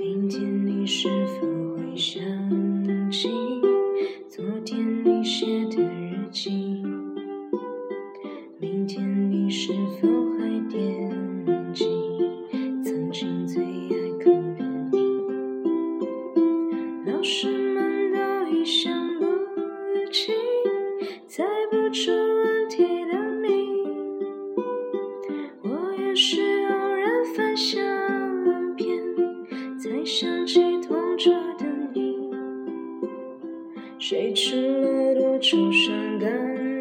明天你是否会想起昨天你写的日记？明天你是否还惦记曾经最爱哭的你？老师才想起同桌的你。谁吃了多愁善感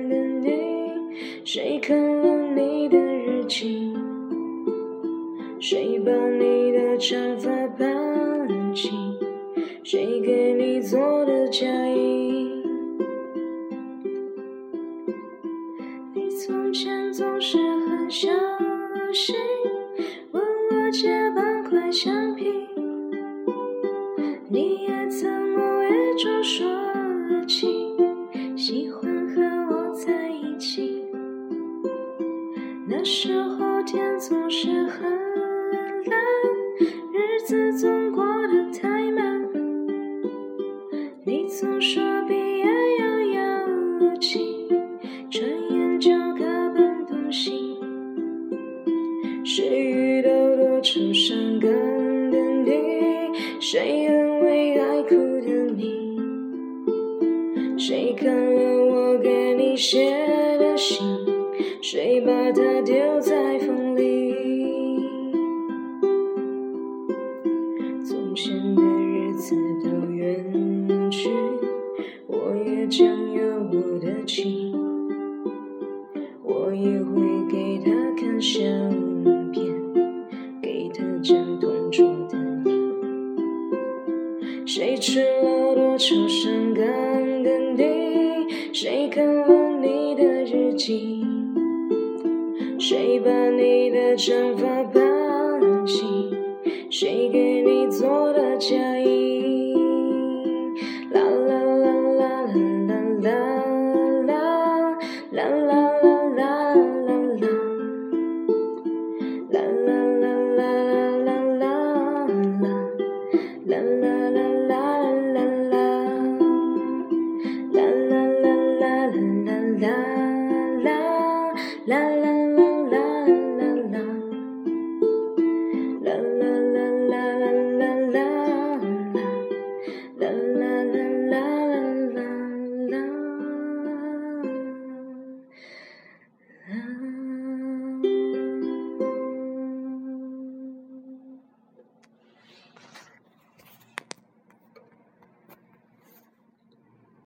的你？谁看了你的日记？谁把你的长发盘起？谁给你做的嫁衣？你从前总是很小心，问我借你也曾无意中说起，喜欢和我在一起。那时候天总是很蓝，日子总过得太慢。你总说毕业遥遥无期谁看了我给你写的信？谁把它丢在风里？从前的日子都远去，我也将有我的情。我也会给他看相片，给他讲同桌的你。谁吃了多愁善感？谁看了你的日记？谁把你的长发盘起？谁给你做的嫁衣？la la la.